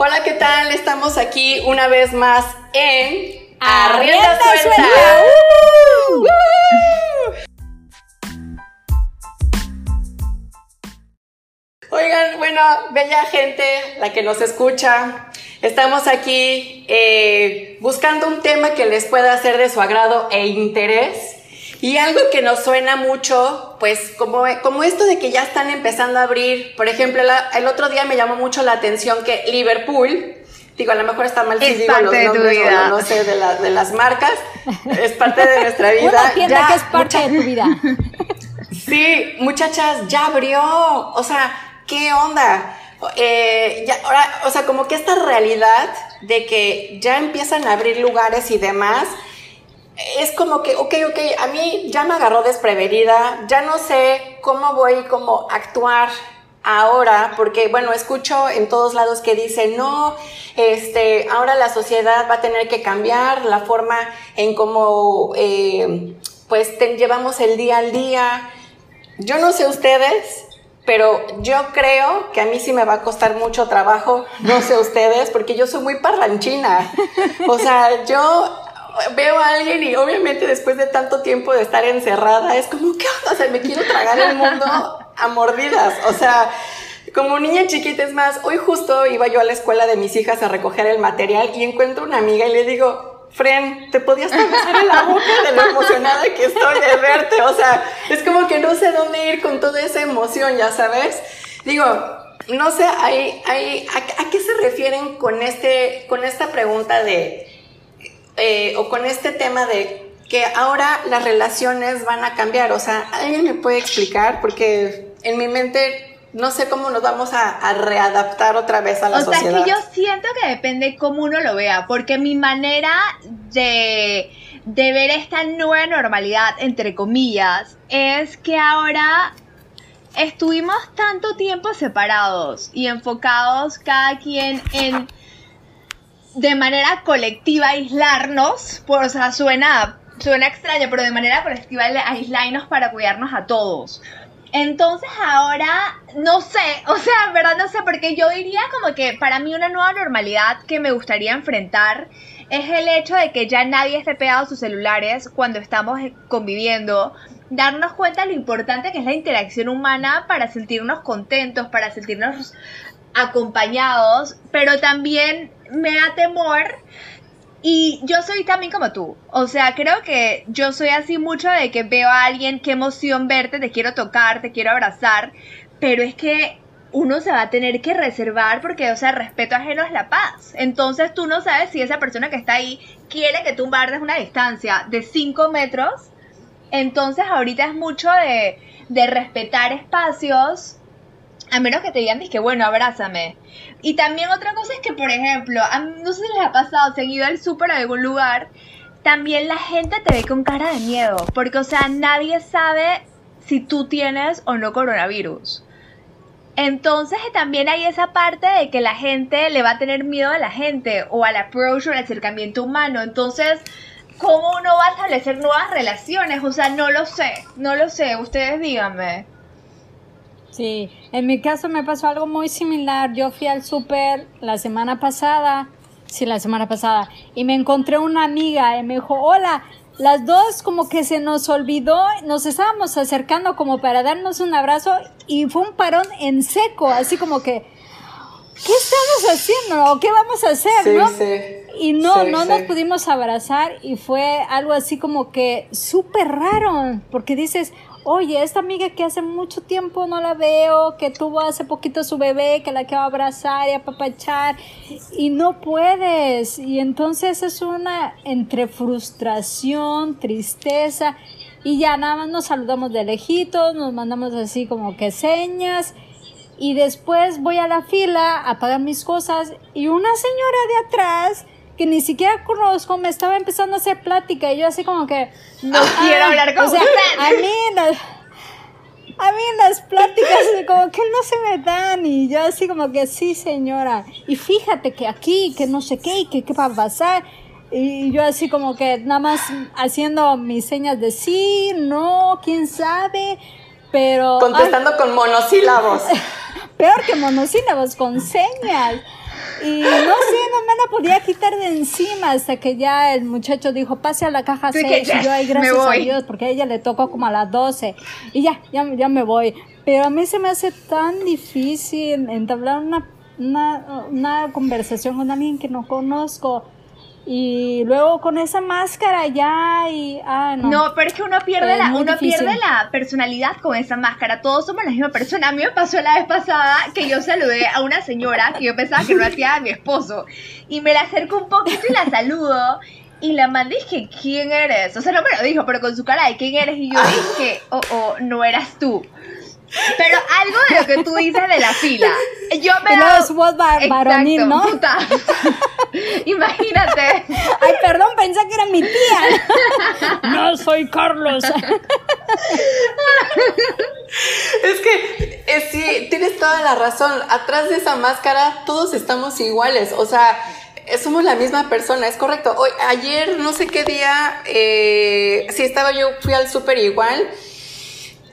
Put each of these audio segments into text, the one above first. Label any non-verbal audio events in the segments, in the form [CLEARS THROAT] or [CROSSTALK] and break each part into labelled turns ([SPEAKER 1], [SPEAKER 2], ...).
[SPEAKER 1] Hola, ¿qué tal? Estamos aquí una vez más en Arrienda Suelta. Oigan, bueno, bella gente, la que nos escucha, estamos aquí eh, buscando un tema que les pueda ser de su agrado e interés. Y algo que nos suena mucho, pues como, como esto de que ya están empezando a abrir, por ejemplo, el otro día me llamó mucho la atención que Liverpool, digo, a lo mejor está mal si digo los nombres o no sé, de, de, las marcas, es parte de nuestra [LAUGHS] vida.
[SPEAKER 2] Una tienda que es parte de tu vida. [LAUGHS]
[SPEAKER 1] Sí, muchachas, ya abrió, o sea, ¿qué onda? Eh, ya, ahora, o sea, como que esta realidad de que ya empiezan a abrir lugares y demás, es como que, ok, ok, a mí ya me agarró desprevenida, ya no sé cómo voy como actuar ahora, porque bueno, escucho en todos lados que dicen, no, este, ahora la sociedad va a tener que cambiar la forma en cómo, eh, pues, llevamos el día al día. Yo no sé ustedes, pero yo creo que a mí sí me va a costar mucho trabajo, no sé ustedes, porque yo soy muy parranchina. O sea, yo veo a alguien y obviamente después de tanto tiempo de estar encerrada, es como, ¿qué onda? O sea, me quiero tragar el mundo a mordidas. O sea, como niña chiquita, es más, hoy justo iba yo a la escuela de mis hijas a recoger el material y encuentro una amiga y le digo, Fren, ¿te podías pasar en la boca de lo emocionada que estoy de verte? O sea, es como que no sé dónde ir con toda esa emoción, ya sabes. Digo, no sé, hay, hay, ¿a, ¿a, qué se refieren con, este, con esta pregunta de eh, o con este tema de que ahora las relaciones van a cambiar. O sea, ¿alguien me puede explicar? Porque en mi mente no sé cómo nos vamos a, readaptar otra vez a la sociedad. O
[SPEAKER 3] sea, que yo siento que depende cómo uno lo vea, porque mi manera de, de ver esta nueva normalidad, entre comillas, es que ahora estuvimos tanto tiempo separados y enfocados cada quien en de manera colectiva aislarnos, por, o sea, suena, suena extraño, pero de manera colectiva aislarnos para cuidarnos a todos. Entonces ahora, no sé, [LAUGHS] o sea, verdad no sé, porque yo diría como que para mí una nueva normalidad que me gustaría enfrentar es el hecho de que ya nadie esté pegado a sus celulares cuando estamos conviviendo, darnos cuenta de lo importante que es la interacción humana para sentirnos contentos, para sentirnos acompañados, pero también me da temor y yo soy también como tú. O sea, creo que yo soy así mucho de que veo a alguien, qué emoción verte, te quiero tocar, te quiero abrazar, pero es que uno se va a tener que reservar porque, o sea, respeto ajeno es la paz. Entonces tú no sabes si esa persona que está ahí quiere que tú guardes una distancia de 5 metros. Entonces ahorita es mucho de, de respetar espacios a menos que te digan, que bueno, abrázame. Y también otra cosa es que, por ejemplo, no sé si les ha pasado, se han ido al súper a algún lugar, también la gente te ve con cara de miedo. Porque, o sea, nadie sabe si tú tienes o no coronavirus. Entonces también hay esa parte de que la gente le va a tener miedo a la gente o al approach o al acercamiento humano. Entonces, ¿cómo uno va a establecer nuevas relaciones? O sea, no lo sé, no lo sé. Ustedes díganme.
[SPEAKER 2] Sí, en mi caso me pasó algo muy similar. Yo fui al súper la semana pasada, sí, la semana pasada, y me encontré una amiga y me dijo, hola, las dos como que se nos olvidó, nos estábamos acercando como para darnos un abrazo y fue un parón en seco, así como que, ¿qué estamos haciendo? ¿O qué vamos a hacer? ¿no? y no, no nos pudimos abrazar y fue algo así como que súper raro, porque dices, oye, esta amiga que hace mucho tiempo no la veo, que tuvo hace poquito su bebé, que la quiero abrazar y apapachar, y no puedes. Y entonces es una entre frustración, tristeza, y ya nada más nos saludamos de lejitos, nos mandamos así como que señas, y después voy a la fila a pagar mis cosas, y una señora de atrás, que ni siquiera conozco, me estaba empezando a hacer plática y yo así como que...
[SPEAKER 3] No quiero hablar con o sea,
[SPEAKER 2] A mí las, a mí las pláticas como que no se me dan y yo así como que sí señora. Y fíjate que aquí, que no sé qué y que qué va a pasar. Y yo así como que nada más haciendo mis señas de sí, no, quién sabe, pero...
[SPEAKER 1] Contestando con monosílabos. [LAUGHS]
[SPEAKER 2] Peor que monosílabos, con señas. Y no sé, no me la podía quitar de encima hasta que ya el muchacho dijo, pase a la caja 6. Y yo ahí, gracias a Dios, porque a ella le tocó como a las 12. Y ya, ya, ya me voy. Pero a mí se me hace tan difícil entablar una, una, una conversación con alguien que no conozco y luego con esa máscara ya y ah, no.
[SPEAKER 3] No, pero es que uno pierde la uno pierde la personalidad con esa máscara. Todos somos la misma persona. A mí me pasó la vez pasada que yo saludé a una señora que yo pensaba que no hacía a mi esposo y me la acerco un poquito y la saludo y la man dije, ¿quién eres? O sea, no me lo dijo, pero con su cara de quién eres y yo dije, oh, oh, no eras tú. Pero algo de lo que tú dices de la fila. Yo me
[SPEAKER 2] da. su voz varonil, ¿no?
[SPEAKER 3] Puta. [LAUGHS] Imagínate.
[SPEAKER 2] Ay, perdón, pensé que era mi tía. No, soy Carlos.
[SPEAKER 1] Es que eh, sí, tienes toda la razón. Atrás de esa máscara todos estamos iguales. O sea, somos la misma persona, es correcto. Hoy, ayer, no sé qué día, eh, sí estaba yo, fui al súper igual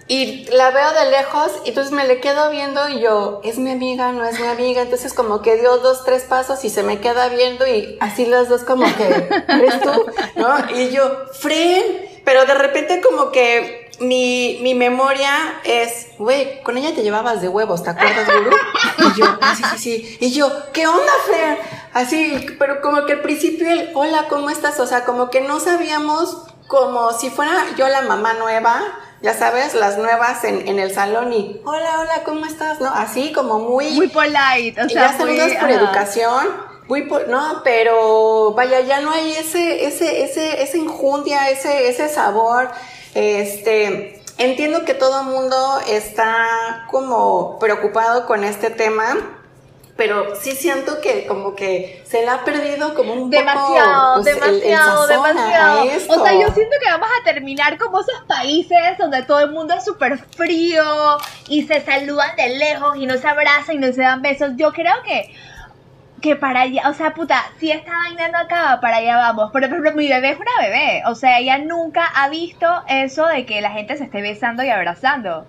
[SPEAKER 1] y la veo de lejos y entonces me le quedo viendo y yo, es mi amiga, no es mi amiga, entonces como que dio dos, tres pasos y se me queda viendo y así las dos como que, ¿eres tú? ¿No? Y yo, Fren, pero de repente como que mi, mi memoria es, güey, con ella te llevabas de huevos, ¿te acuerdas, Guru? Y yo, ah, sí, sí, sí. Y yo, ¿qué onda, Fren? Así, pero como que al principio el, hola, ¿cómo estás? O sea, como que no sabíamos como si fuera yo la mamá nueva, ya sabes, las nuevas en, en el salón y, hola, hola, ¿cómo estás? ¿No? Así como muy...
[SPEAKER 3] Muy polite, o
[SPEAKER 1] sea,
[SPEAKER 3] ya
[SPEAKER 1] saludas por educación, muy, no, pero vaya, ya no hay ese, ese, ese, esa injundia, ese, ese sabor, este... Entiendo que todo el mundo está como preocupado con este tema, pero sí siento que como que se le ha perdido como un
[SPEAKER 3] demasiado,
[SPEAKER 1] poco, pues,
[SPEAKER 3] demasiado, demasiado. O sea, yo siento que vamos a terminar como esos países donde todo el mundo es súper frío y se saludan de lejos y no se abrazan y no se dan besos. Yo creo que que para allá, o sea, puta, si esta vaina no acaba, para allá vamos. Pero, por ejemplo, mi bebé es una bebé, o sea, ella nunca ha visto eso de que la gente se esté besando y abrazando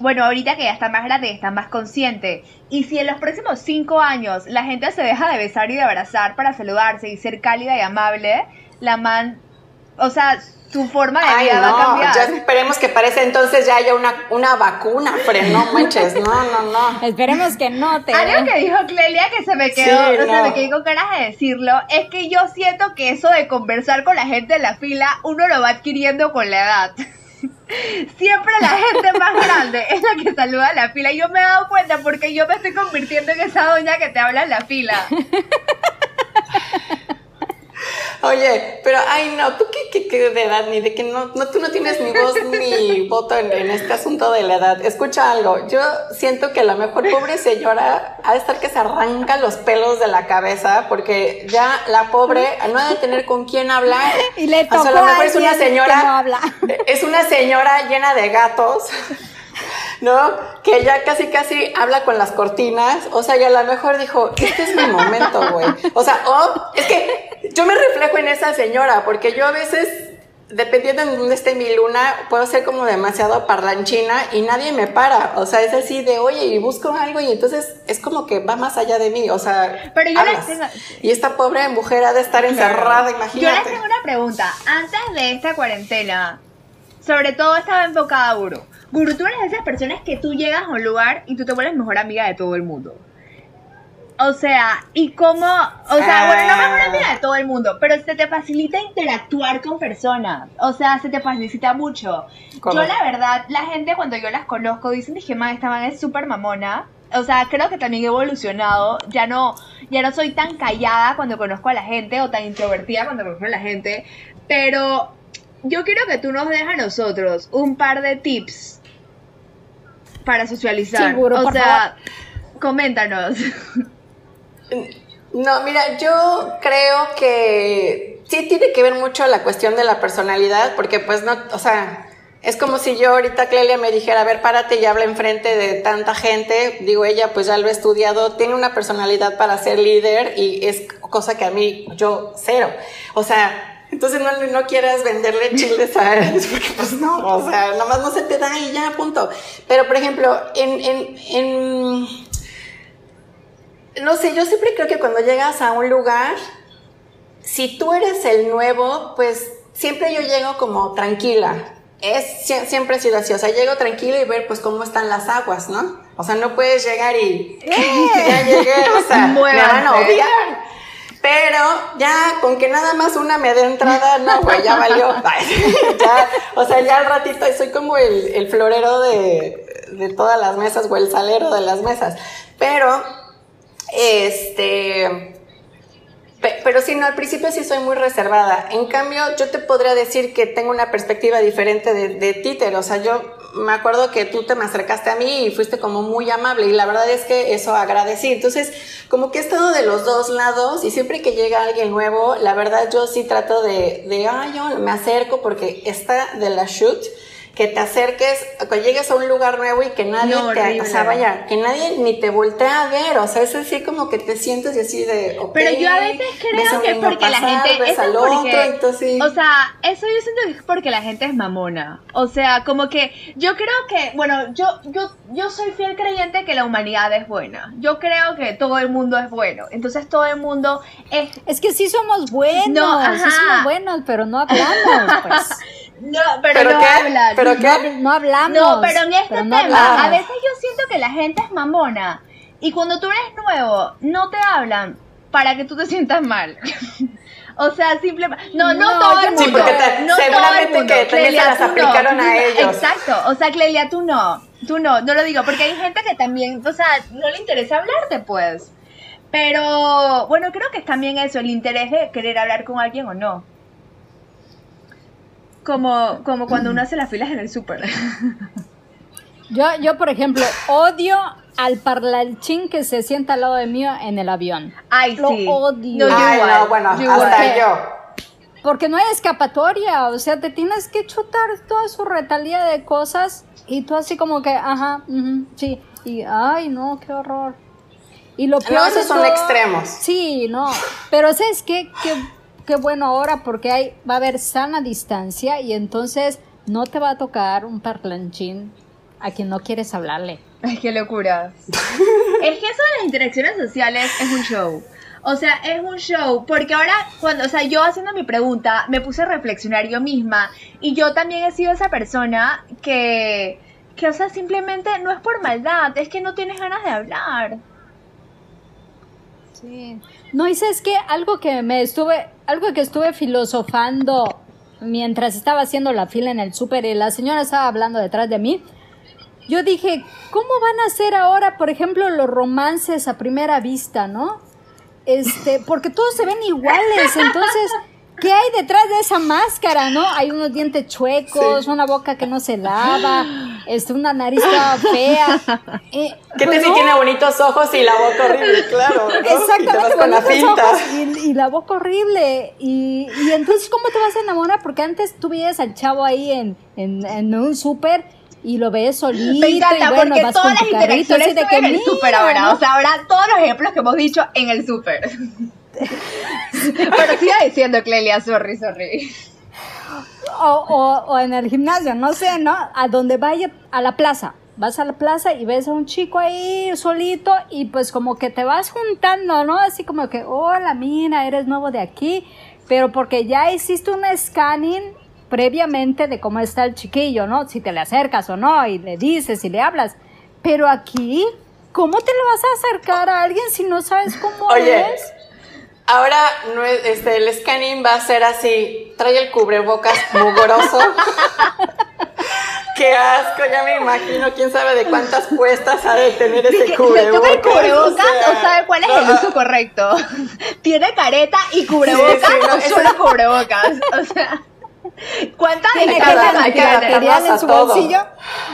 [SPEAKER 3] bueno, ahorita que ya está más grande, está más consciente. Y si en los próximos cinco años la gente se deja de besar y de abrazar para saludarse y ser cálida y amable, la man, o sea, su forma de vida va a cambiar.
[SPEAKER 1] Ya esperemos que parece entonces ya haya una, una vacuna, pero no manches, no, no, no.
[SPEAKER 2] Esperemos que no te.
[SPEAKER 3] Algo que dijo Clelia que se me quedó, sí, me quedé con ganas de decirlo, es que yo siento que eso de conversar con la gente en la fila, uno lo va adquiriendo con la edad. Siempre la gente más grande es la que saluda a la fila. Y yo me he dado cuenta porque yo me estoy convirtiendo en esa doña que te habla en la fila.
[SPEAKER 1] Oye, pero ay no, tú qué, de edad, ni de que no, no, tú no tienes ni voz ni voto en, este asunto de la edad. Escucha algo, yo siento que la mejor pobre señora ha de estar que se arranca los pelos de la cabeza porque ya la pobre no ha de tener con quién hablar. [LAUGHS]
[SPEAKER 2] Y le toca
[SPEAKER 1] o sea, a lo mejor es una señora, es una señora llena de gatos. ¿No? Que ya casi casi habla con las cortinas, o sea, y a lo mejor dijo, este es mi momento, güey. O sea, oh, es que yo me reflejo en esa señora, porque yo a veces, dependiendo de dónde esté mi luna, puedo ser como demasiado parlanchina y nadie me para, o sea, es así de, oye, y busco algo y entonces es como que va más allá de mí, o sea,
[SPEAKER 3] Pero yo
[SPEAKER 1] y esta pobre mujer ha de estar encerrada, imagínate.
[SPEAKER 3] Yo les tengo una pregunta, antes de esta cuarentena, sobre todo estaba enfocada a. Guru, tú eres de esas personas que tú llegas a un lugar y tú te vuelves mejor amiga de todo el mundo. O sea, y cómo, o sea, bueno, no mejor amiga de todo el mundo, pero se te facilita interactuar con personas. O sea, se te facilita mucho. Yo la verdad, la gente cuando yo las conozco dicen, dije, man, esta man es súper mamona. O sea, creo que también he evolucionado. Ya no, ya no soy tan callada cuando conozco a la gente o tan introvertida cuando conozco a la gente. Pero yo quiero que tú nos dejes a nosotros un par de tips para socializar. o sea, coméntanos.
[SPEAKER 1] No, mira, yo creo que sí tiene que ver mucho la cuestión de la personalidad, porque pues no, o sea, es como si yo ahorita Clelia me dijera, a ver, párate y habla enfrente de tanta gente. Digo, ella pues ya lo he estudiado, tiene una personalidad para ser líder y es cosa que a mí yo cero. O sea, entonces no, no quieras venderle chiles a él, [LAUGHS] porque pues no, o sea, nomás no se te da y ya, punto. Pero por ejemplo, en, en, en no sé, yo siempre creo que cuando llegas a un lugar, si tú eres el nuevo, pues siempre yo llego como tranquila. Es, siempre ha sido así, o sea, llego tranquila y ver pues cómo están las aguas, ¿no? O sea, no puedes llegar y [LAUGHS] ya llegué, o sea, me van a odiar. Pero ya con que nada más una me dé entrada, no, güey, ya valió. [LAUGHS] [LAUGHS] ya, o sea, ya al ratito soy como el, el florero de, de todas las mesas o el salero de las mesas. Pero, este, pero sí, no, al principio sí soy muy reservada. En cambio, yo te podría decir que tengo una perspectiva diferente de, de títer. O sea, yo me acuerdo que tú te me acercaste a mí y fuiste como muy amable y la verdad es que eso agradecí. Entonces, como que he estado de los dos lados y siempre que llega alguien nuevo, la verdad yo sí trato de, de ay, yo me acerco porque está de la shoot que te acerques, que llegues a un lugar nuevo y que nadie te, o sea, vaya, que nadie ni te voltee a ver, o sea, es así como que te sientes y así de,
[SPEAKER 3] Pero yo a veces creo que es porque la gente, eso porque, o sea, eso yo siento que es porque la gente es mamona, o sea, como que yo creo que, bueno, yo, yo, yo soy fiel creyente que la humanidad es buena, yo creo que todo el mundo es bueno, entonces todo el mundo es...
[SPEAKER 2] Es que sí somos buenos, no, sí somos buenos, pero no hablamos, pues. [LAUGHS]
[SPEAKER 3] No, pero, no hablan.
[SPEAKER 2] ¿Pero qué? No, hablamos.
[SPEAKER 3] No, pero en este tema, a veces yo siento que la gente es mamona. Y cuando tú eres nuevo, no te hablan para que tú te sientas mal. [LAUGHS] o sea, simplemente. No, no, todo el mundo. Sí, porque
[SPEAKER 1] no seguramente que también se las aplicaron a [LAUGHS] ellos.
[SPEAKER 3] Exacto. O sea, Clelia, tú no. Tú no, no lo digo. Porque hay gente que también, o sea, no le interesa hablarte, pues. Pero, bueno, creo que es también eso, el interés de querer hablar con alguien o no. Como, como cuando uno hace las filas en el súper.
[SPEAKER 2] Yo, yo, por ejemplo, odio al parlanchín que se sienta al lado de mí en el avión.
[SPEAKER 3] Ay,
[SPEAKER 2] Lo
[SPEAKER 3] sí.
[SPEAKER 2] odio.
[SPEAKER 1] No, Ay, no, bueno, hasta yo.
[SPEAKER 2] Porque no hay escapatoria, o sea, te tienes que chutar toda su retalía de cosas y tú así como que, ajá, sí, y ay, no, qué horror. Y lo peor
[SPEAKER 1] no, esos son extremos.
[SPEAKER 2] Sí, no, pero ¿sabes qué? Que qué bueno ahora porque hay, va a haber sana distancia y entonces no te va a tocar un parlanchín a quien no quieres hablarle.
[SPEAKER 3] Ay, qué locura. es que eso de las interacciones sociales es un show. O sea, es un show, porque ahora, cuando, o sea, yo haciendo mi pregunta, me puse a reflexionar yo misma, y yo también he sido esa persona que, que, o sea, simplemente no es por maldad, es que no tienes ganas de hablar.
[SPEAKER 2] Sí. No, y es que algo que me estuve, algo que estuve filosofando mientras estaba haciendo la fila en el súper y la señora estaba hablando detrás de mí, yo dije, ¿cómo van a ser ahora, por ejemplo, los romances a primera vista, no? Este, porque todos se ven iguales, entonces ¿Qué hay detrás de esa máscara, no? Hay unos dientes chuecos, una boca que no se lava, este, una nariz toda fea. [LAUGHS]
[SPEAKER 1] Eh, ¿Qué pues te tiene bonitos ojos y la boca horrible? Claro.
[SPEAKER 2] Exactamente, y bonitos la ojos y, la boca horrible. Y, y, entonces, ¿cómo te vas a enamorar? Porque antes tú veías al chavo ahí en, en, en un súper y lo ves solito
[SPEAKER 3] Me encanta,
[SPEAKER 2] y bueno,
[SPEAKER 3] porque
[SPEAKER 2] vas
[SPEAKER 3] todas
[SPEAKER 2] con
[SPEAKER 3] las interacciones de que en el súper ahora,
[SPEAKER 2] ¿no?
[SPEAKER 3] o sea, ahora todos los ejemplos que hemos dicho en el súper. [LAUGHS] Pero siga diciendo, Clelia, sorry, sorry.
[SPEAKER 2] O, o, o, en el gimnasio, no sé, ¿no? A donde vaya, a la plaza. Vas a la plaza y ves a un chico ahí solito y pues como que te vas juntando, ¿no? Así como que, hola, mira, eres nuevo de aquí. Pero porque ya hiciste un scanning previamente de cómo está el chiquillo, ¿no? Si te le acercas o no y le dices y le hablas. Pero aquí, ¿cómo te le vas a acercar a alguien si no sabes cómo
[SPEAKER 1] Oye,
[SPEAKER 2] es?
[SPEAKER 1] Ahora este, el scanning va a ser así, trae el cubrebocas mugroso. [LAUGHS] Qué asco, ya me imagino, quién sabe de cuántas puestas ha de tener ese cubrebocas.
[SPEAKER 3] ¿Se cubrebocas o, sea, o sabe cuál es el uso correcto? [LAUGHS] Tiene careta y cubrebocas sí, sí, no, o solo cubrebocas. O sea... ¿Cuántas
[SPEAKER 2] tiene que antibacterial en su todo. bolsillo?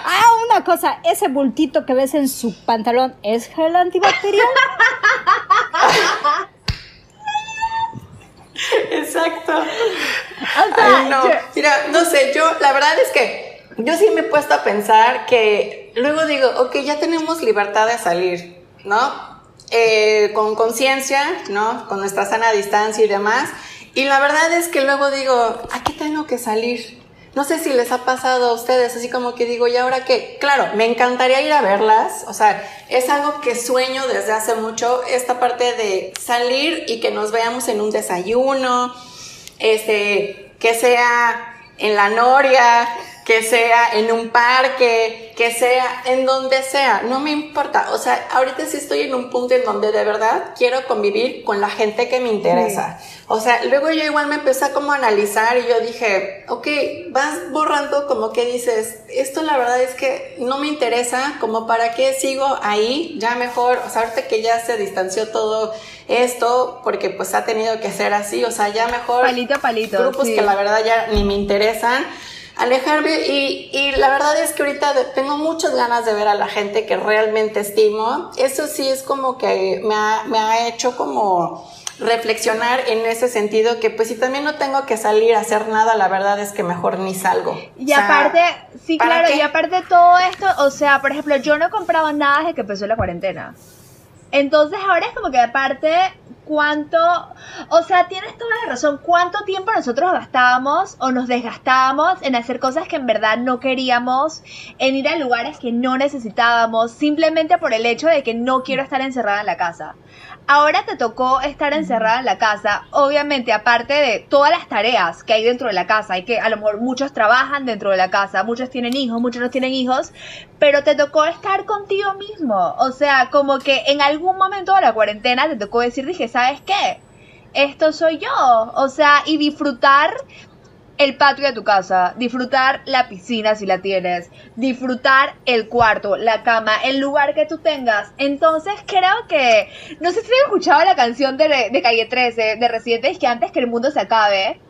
[SPEAKER 2] Ah, una cosa, ese bultito que ves en su pantalón, ¿es gel antibacterial? [LAUGHS] [LAUGHS]
[SPEAKER 1] Exacto. O sea, Ay, no. Yo... Mira, no sé, yo la verdad es que yo sí me he puesto a pensar que luego digo, ok, ya tenemos libertad de salir, ¿no? Eh, con conciencia, ¿no? Con nuestra sana distancia y demás. Y la verdad es que luego digo, ¿a qué tengo que salir? No sé si les ha pasado a ustedes, así como que digo, ¿y ahora qué? Claro, me encantaría ir a verlas, o sea, es algo que sueño desde hace mucho, esta parte de salir y que nos veamos en un desayuno, este, que sea en la noria, que sea en un parque, que sea en donde sea, no me importa. O sea, ahorita sí estoy en un punto en donde de verdad quiero convivir con la gente que me interesa. O sea, luego yo igual me empecé a como analizar y yo dije, ok, vas borrando como que dices, esto la verdad es que no me interesa, como para qué sigo ahí, ya mejor, o sea, ahorita que ya se distanció todo esto, porque pues ha tenido que ser así, o sea, ya mejor...
[SPEAKER 3] Palito a palito.
[SPEAKER 1] Grupos que la verdad ya ni me interesan alejarme y, y, la verdad es que ahorita tengo muchas ganas de ver a la gente que realmente estimo. Eso sí es como que me ha, me ha hecho como reflexionar en ese sentido que pues si también no tengo que salir a hacer nada, la verdad es que mejor ni salgo.
[SPEAKER 3] Y aparte, sí, claro, y aparte todo esto, o sea, por ejemplo, yo no compraba nada desde que empezó la cuarentena. Entonces ahora es como que aparte cuánto, o sea, tienes toda la razón, cuánto tiempo nosotros gastábamos o nos desgastábamos en hacer cosas que en verdad no queríamos, en ir a lugares que no necesitábamos, simplemente por el hecho de que no quiero estar encerrada en la casa. Ahora te tocó estar encerrada en la casa, obviamente aparte de todas las tareas que hay dentro de la casa, hay que a lo mejor muchos trabajan dentro de la casa, muchos tienen hijos, muchos no tienen hijos, pero te tocó estar contigo mismo, o sea, como que en algún momento de la cuarentena te tocó decir, dije, ¿sabes qué? Esto soy yo, o sea, y disfrutar el patio de tu casa, disfrutar la piscina si la tienes, disfrutar el cuarto, la cama, el lugar que tú tengas. Entonces creo que, no sé si han escuchado la canción de, de Calle 13, de Residentes, que antes que el mundo se acabe,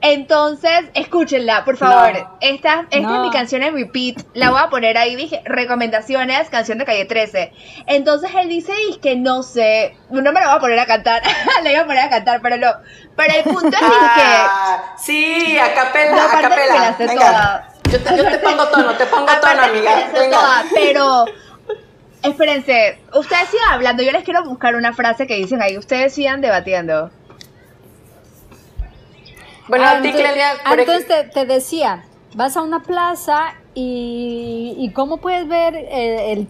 [SPEAKER 3] entonces, escúchenla, por favor. Esta, esta es mi canción en repeat. La voy a poner ahí, dije, recomendaciones, canción de calle 13. Entonces él dice, y que no sé, no me la voy a poner a cantar, [LAUGHS] la iba a poner a cantar, pero no. Pero el punto es que...
[SPEAKER 1] Ah, sí, a capela, a capela. Venga. Yo te, yo te, pongo tono, te pongo tono, amiga. Venga.
[SPEAKER 3] pero... Espérense, ustedes sigan hablando, yo les quiero buscar una frase que dicen ahí, ustedes sigan debatiendo.
[SPEAKER 2] Bueno, ah, entonces, te, decía, vas a una plaza y, y cómo puedes ver el,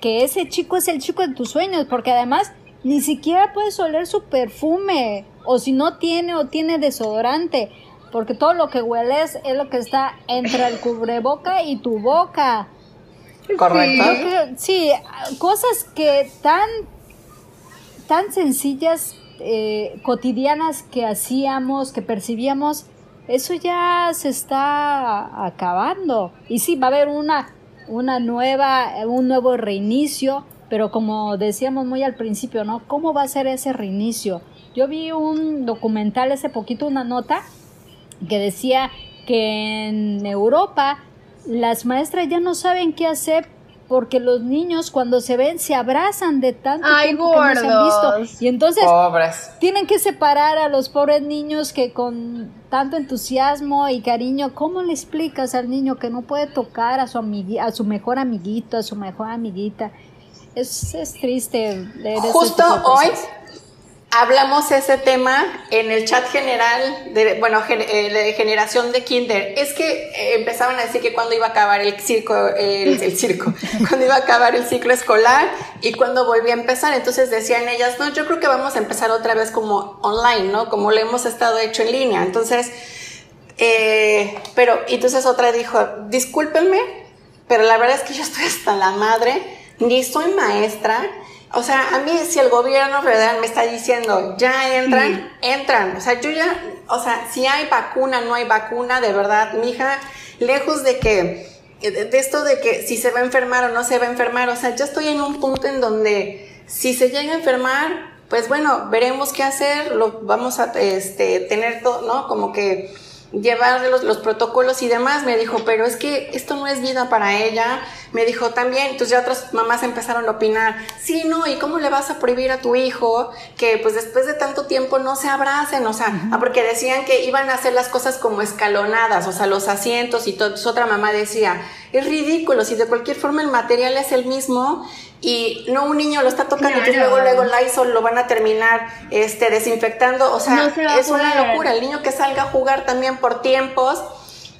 [SPEAKER 2] que ese chico es el chico de tus sueños, porque además ni siquiera puedes oler su perfume, o si no tiene o tiene desodorante, porque todo lo que hueles es lo que está entre el cubreboca y tu boca.
[SPEAKER 1] Correcto.
[SPEAKER 2] Sí, cosas que tan, tan sencillas eh, cotidianas que hacíamos, que percibíamos, eso ya se está acabando. Y sí, va a haber una, una nueva, un nuevo reinicio, pero como decíamos muy al principio, ¿no? ¿Cómo va a ser ese reinicio? Yo vi un documental hace poquito, una nota, que decía que en Europa las maestras ya no saben qué hacer porque los niños cuando se ven se abrazan de tanto tiempo que no se han visto. Y entonces tienen que separar a los pobres niños que con tanto entusiasmo y cariño, ¿cómo le explicas al niño que no puede tocar a su a su mejor amiguito, a su mejor amiguita? Es, es triste leer
[SPEAKER 1] Justo hoy hablamos ese tema en el chat general de, bueno, eh, de generación de kinder. Es que eh, empezaban a decir que cuando iba a acabar el circo, el, circo, [LAUGHS] cuando iba a acabar el ciclo escolar y cuando volvía a empezar. Entonces decían ellas, no, yo creo que vamos a empezar otra vez como online, ¿no? Como lo hemos estado hecho en línea. Entonces, eh, pero, entonces otra dijo, discúlpenme, pero la verdad es que yo estoy hasta la madre, ni soy maestra, o sea, a mí si el gobierno federal me está diciendo, ya entran, entran. O sea, yo ya, o sea, si hay vacuna, no hay vacuna, de verdad, mi hija, lejos de que, de esto de que si se va a enfermar o no se va a enfermar, o sea, yo estoy en un punto en donde si se llega a enfermar, pues bueno, veremos qué hacer, lo vamos a este, tener todo, ¿no? Como que llevar los, los, protocolos y demás. Me dijo, pero es que esto no es vida para ella. Me dijo también, entonces ya otras mamás empezaron a opinar, sí, no, ¿y cómo le vas a prohibir a tu hijo que pues después de tanto tiempo no se abracen? O sea, ah, porque decían que iban a hacer las cosas como escalonadas, o sea, los asientos y todo. Entonces otra mamá decía, es ridículo, si de cualquier forma el material es el mismo y no un niño lo está tocando y luego luego Lysol lo van a terminar este desinfectando, o sea, es una locura, el niño que salga a jugar también por tiempos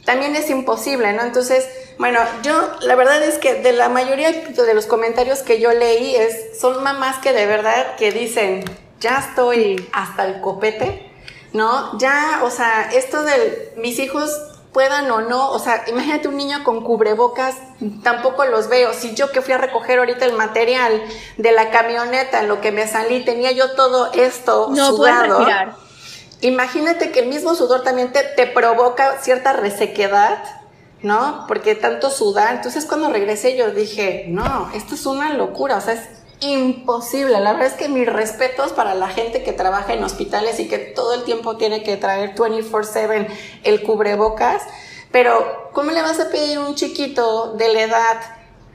[SPEAKER 1] también es imposible, ¿no? Entonces, bueno, yo la verdad es que de la mayoría de los comentarios que yo leí es, son mamás que de verdad que dicen, ya estoy hasta el copete, ¿no? Ya, o sea, esto de mis hijos puedan o no, o sea, imagínate un niño con cubrebocas, tampoco los veo. Si yo que fui a recoger ahorita el material de la camioneta, en lo que me salí, tenía yo todo esto
[SPEAKER 3] no
[SPEAKER 1] sudado.
[SPEAKER 3] respirar.
[SPEAKER 1] Imagínate que el mismo sudor también te, te provoca cierta resequedad, ¿no? Porque tanto sudar. Entonces cuando regresé yo dije, no, esto es una locura, o sea, es imposible. La verdad es que mis respetos para la gente que trabaja en hospitales y que todo el tiempo tiene que traer 24/7 el cubrebocas. Pero, ¿cómo le vas a pedir a un chiquito de la edad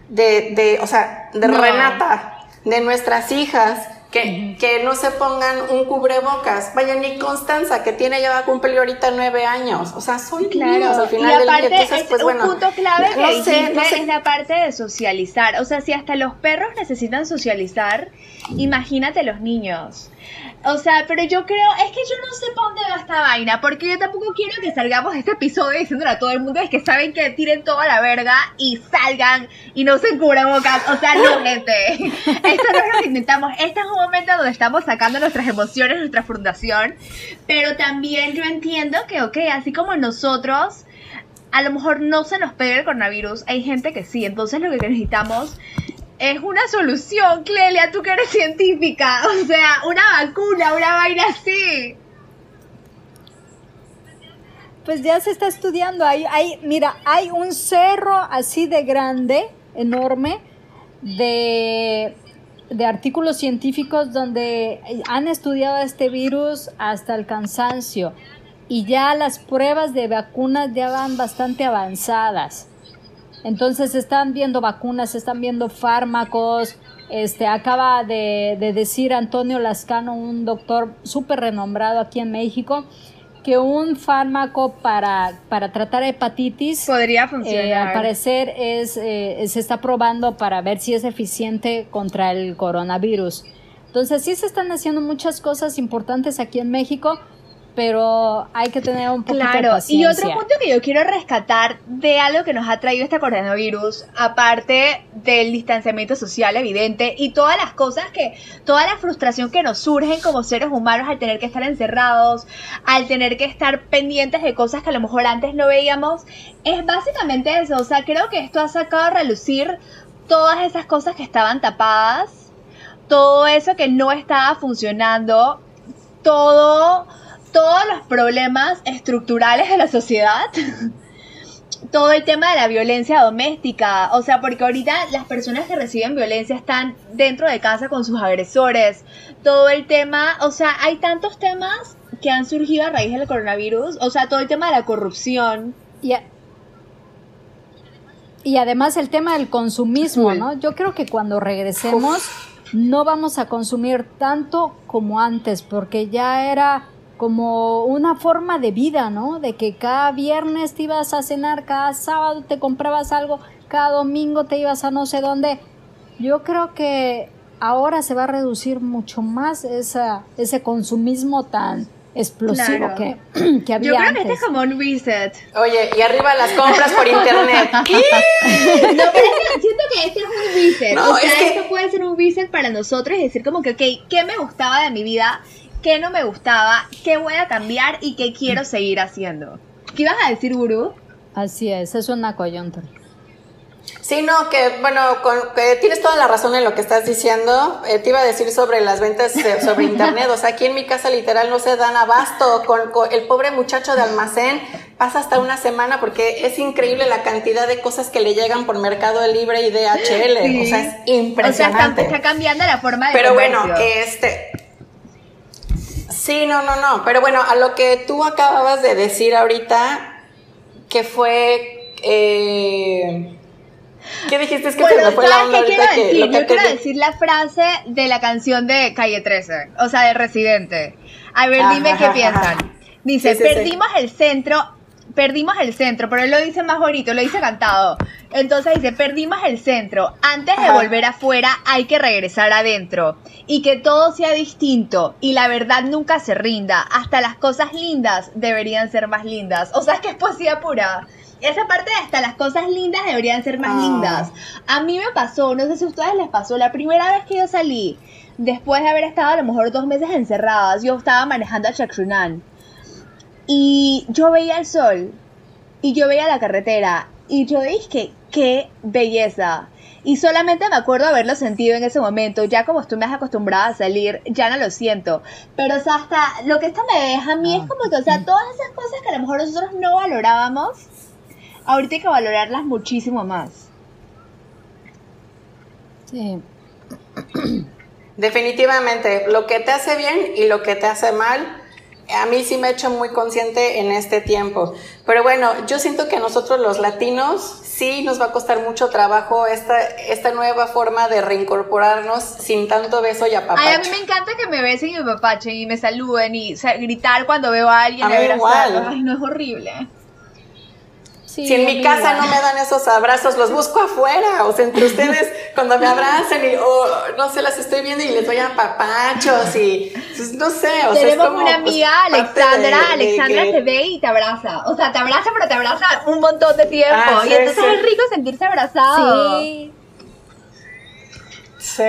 [SPEAKER 1] de, de o sea, de
[SPEAKER 3] No.
[SPEAKER 1] Renata, de nuestras hijas, que, que no se pongan un cubrebocas? Vaya, ni Constanza, que tiene ya va a cumplir ahorita nueve años. O sea, son niños al
[SPEAKER 3] y
[SPEAKER 1] final del
[SPEAKER 3] aparte
[SPEAKER 1] día. Entonces,
[SPEAKER 3] es
[SPEAKER 1] pues
[SPEAKER 3] un
[SPEAKER 1] bueno.
[SPEAKER 3] punto clave que
[SPEAKER 1] no sé,
[SPEAKER 3] dijiste
[SPEAKER 1] no sé
[SPEAKER 3] es la parte de socializar. O sea, si hasta los perros necesitan socializar, imagínate los niños. O sea, pero yo creo, es que yo no sé para dónde va esta vaina, porque yo tampoco quiero que salgamos de este episodio diciéndole a todo el mundo es que saben que tiren toda la verga y salgan y no se cubran bocas. O sea, no, gente. [LAUGHS] Esto no es lo que intentamos. Este es un momento donde estamos sacando nuestras emociones, nuestra fundación, pero también yo entiendo que, ok, así como nosotros a lo mejor no se nos pega el coronavirus, hay gente que sí, entonces lo que necesitamos es una solución, Clelia, tú que eres científica, [LAUGHS] o sea, una vacuna, una vaina así.
[SPEAKER 2] Pues ya se está estudiando. Hay, hay, mira, hay un cerro así de grande, enorme, de, de artículos científicos donde han estudiado este virus hasta el cansancio. Y ya las pruebas de vacunas ya van bastante avanzadas. Entonces se están viendo vacunas, se están viendo fármacos. Este acaba de, de decir Antonio Lascano, un doctor súper renombrado aquí en México, que un fármaco para, para tratar hepatitis
[SPEAKER 3] Podría
[SPEAKER 2] eh,
[SPEAKER 3] funcionar.
[SPEAKER 2] al parecer es, eh, se está probando para ver si es eficiente contra el coronavirus. Entonces sí se están haciendo muchas cosas importantes aquí en México, pero hay que tener un poquito de
[SPEAKER 3] Claro, y
[SPEAKER 2] paciencia.
[SPEAKER 3] otro punto que yo quiero rescatar de algo que nos ha traído este coronavirus, aparte del distanciamiento social evidente y todas las cosas que, toda la frustración que nos surgen como seres humanos al tener que estar encerrados, al tener que estar pendientes de cosas que a lo mejor antes no veíamos, es básicamente eso. O sea, creo que esto ha sacado a relucir todas esas cosas que estaban tapadas, todo eso que no estaba funcionando, todo todos los problemas estructurales de la sociedad. [LAUGHS] Todo el tema de la violencia doméstica, o sea, porque ahorita las personas que reciben violencia están dentro de casa con sus agresores. Todo el tema, o sea, hay tantos temas que han surgido a raíz del coronavirus, o sea, todo el tema de la corrupción.
[SPEAKER 2] Y, a- y además el tema del consumismo. ¿no? Yo creo que cuando regresemos no vamos a consumir tanto como antes, porque ya era como una forma de vida, ¿no? De que cada viernes te ibas a cenar, cada sábado te comprabas algo, cada domingo te ibas a no sé dónde. Yo creo que ahora se va a reducir mucho más esa, ese consumismo tan explosivo
[SPEAKER 3] Claro.
[SPEAKER 2] que, [CLEARS THROAT] que había
[SPEAKER 3] Yo creo
[SPEAKER 2] antes.
[SPEAKER 3] que este es como un reset.
[SPEAKER 1] Oye, y arriba las compras por internet. [LAUGHS]
[SPEAKER 3] No, pero es que siento que este es un reset.
[SPEAKER 1] No,
[SPEAKER 3] o sea,
[SPEAKER 1] es que-
[SPEAKER 3] esto puede ser un reset para nosotros y decir como que, ok, ¿qué me gustaba de mi vida? ¿Qué no me gustaba? ¿Qué voy a cambiar? ¿Y qué quiero seguir haciendo? ¿Qué ibas a decir, Guru?
[SPEAKER 2] Así es, es una coyuntura.
[SPEAKER 1] Sí, no, que bueno, con- que tienes toda la razón en lo que estás diciendo. Eh, te iba a decir sobre las ventas eh, sobre [LAUGHS] internet. O sea, aquí en mi casa literal no se dan abasto. Con, con el pobre muchacho de almacén pasa hasta una semana porque es increíble la cantidad de cosas que le llegan por Mercado Libre y DHL.
[SPEAKER 3] Sí.
[SPEAKER 1] O sea, es
[SPEAKER 3] O sea,
[SPEAKER 1] impresionante.
[SPEAKER 3] está, está cambiando la forma de
[SPEAKER 1] Pero bueno, este. Sí, no, no, no. Pero bueno, a lo que tú acababas de decir ahorita, que fue. Eh, ¿Qué dijiste? Es que se
[SPEAKER 3] Bueno,
[SPEAKER 1] me fue la
[SPEAKER 3] ¿sabes
[SPEAKER 1] onda
[SPEAKER 3] qué quiero
[SPEAKER 1] que.
[SPEAKER 3] decir?
[SPEAKER 1] que
[SPEAKER 3] Yo quiero decir la frase de la canción de Calle 13, o sea, de Residente. A ver,
[SPEAKER 1] Ajá,
[SPEAKER 3] dime qué
[SPEAKER 1] ajá,
[SPEAKER 3] piensan.
[SPEAKER 1] ajá.
[SPEAKER 3] Dice,
[SPEAKER 1] Sí, sí, sí.
[SPEAKER 3] perdimos el centro, perdimos el centro, pero él lo dice más bonito, lo dice cantado. Entonces dice, perdimos el centro, antes de volver afuera hay que regresar adentro. Y que todo sea distinto y la verdad nunca se rinda. Hasta las cosas lindas deberían ser más lindas. O sea, es que es poesía pura. esa parte de hasta las cosas lindas deberían ser más
[SPEAKER 1] Ah.
[SPEAKER 3] lindas. A mí me pasó, no sé si a ustedes les pasó, la primera vez que yo salí, después de haber estado a lo mejor dos meses encerradas, yo estaba manejando a Chacrunan y yo veía el sol y yo veía la carretera y yo dije, qué belleza. Y solamente me acuerdo haberlo sentido en ese momento. Ya como estoy más acostumbrada a salir, ya no lo siento. Pero, o sea, hasta lo que esto me deja a mí es como que, o sea, todas esas cosas que a lo mejor nosotros no valorábamos, ahorita hay que valorarlas muchísimo más.
[SPEAKER 2] Sí.
[SPEAKER 1] Definitivamente, lo que te hace bien y lo que te hace mal, a mí sí me ha hecho muy consciente en este tiempo. Pero bueno, yo siento que a nosotros los latinos sí nos va a costar mucho trabajo esta, esta nueva forma de reincorporarnos sin tanto beso y apapacho.
[SPEAKER 3] Ay, a mí me encanta que me besen y me papachen y me saluden y o sea, gritar cuando veo a alguien
[SPEAKER 1] A mí igual.
[SPEAKER 3] Ay, no es horrible.
[SPEAKER 2] Sí,
[SPEAKER 1] Si en mi casa
[SPEAKER 2] igual.
[SPEAKER 1] no me dan esos abrazos, los busco afuera. O sea, entre ustedes, cuando me abrazan y, oh, no sé, las estoy viendo y les doy a papachos y, pues, no sé, o sea, es
[SPEAKER 3] Tenemos
[SPEAKER 1] como,
[SPEAKER 3] una
[SPEAKER 1] pues,
[SPEAKER 3] amiga,
[SPEAKER 1] parte
[SPEAKER 3] Alexandra.
[SPEAKER 1] de- de
[SPEAKER 3] Alexandra
[SPEAKER 1] que-
[SPEAKER 3] te ve y te abraza. O sea, te abraza, pero te abraza un montón de tiempo.
[SPEAKER 1] Ah,
[SPEAKER 3] y
[SPEAKER 1] sí,
[SPEAKER 3] entonces
[SPEAKER 1] sí.
[SPEAKER 3] es rico sentirse abrazado.
[SPEAKER 2] Sí,
[SPEAKER 1] Sí,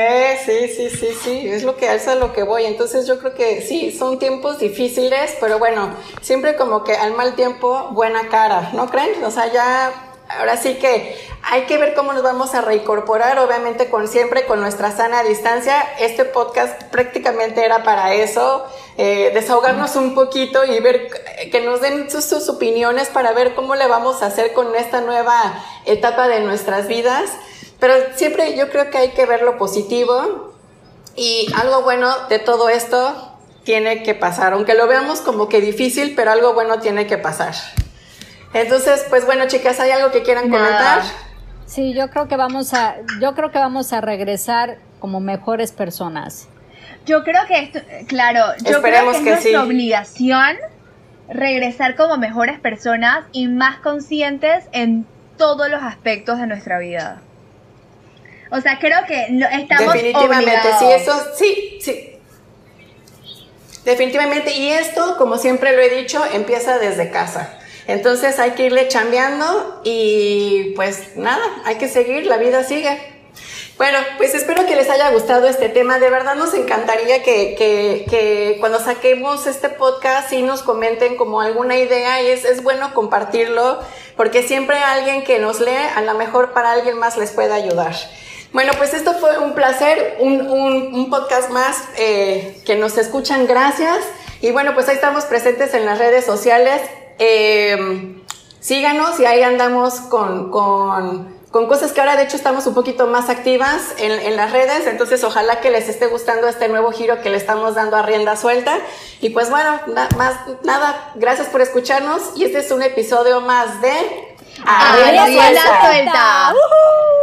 [SPEAKER 1] sí, sí, sí, sí, es lo que es a lo que voy. Entonces yo creo que sí, son tiempos difíciles, pero bueno, siempre como que al mal tiempo, buena cara, ¿no creen? O sea, ya, ahora sí que hay que ver cómo nos vamos a reincorporar, obviamente con siempre con nuestra sana distancia. Este podcast prácticamente era para eso, eh, desahogarnos un poquito y ver que nos den sus, sus opiniones para ver cómo le vamos a hacer con esta nueva etapa de nuestras vidas. Pero siempre yo creo que hay que ver lo positivo y algo bueno de todo esto tiene que pasar, aunque lo veamos como que difícil, pero algo bueno tiene que pasar. Entonces, pues bueno, chicas, ¿hay algo que quieran
[SPEAKER 3] Nada.
[SPEAKER 1] comentar?
[SPEAKER 2] sí, yo creo que vamos a, yo creo que vamos a regresar como mejores personas.
[SPEAKER 3] Yo creo que esto, claro, yo
[SPEAKER 1] Esperemos
[SPEAKER 3] creo que,
[SPEAKER 1] que
[SPEAKER 3] es nuestra
[SPEAKER 1] sí.
[SPEAKER 3] obligación regresar como mejores personas y más conscientes en todos los aspectos de nuestra vida. O sea, creo que no- estamos
[SPEAKER 1] Definitivamente,
[SPEAKER 3] obligados.
[SPEAKER 1] sí, eso, sí, sí. Definitivamente, y esto, como siempre lo he dicho, empieza desde casa. Entonces hay que irle chambeando y pues nada, hay que seguir, la vida sigue. Bueno, pues espero que les haya gustado este tema. De verdad nos encantaría que, que, que cuando saquemos este podcast sí nos comenten como alguna idea y es, es bueno compartirlo porque siempre alguien que nos lee a lo mejor para alguien más les puede ayudar. Bueno, pues esto fue un placer, un, un, un podcast más eh, que nos escuchan, gracias. Y bueno, pues ahí estamos presentes en las redes sociales. Eh, síganos y ahí andamos con, con, con, cosas que ahora de hecho estamos un poquito más activas en, en, las redes. Entonces ojalá que les esté gustando este nuevo giro que le estamos dando a rienda suelta. Y pues bueno, na, más, nada, gracias por escucharnos. Y este es un episodio más de...
[SPEAKER 3] ¡A rienda suelta! suelta. Uh -huh.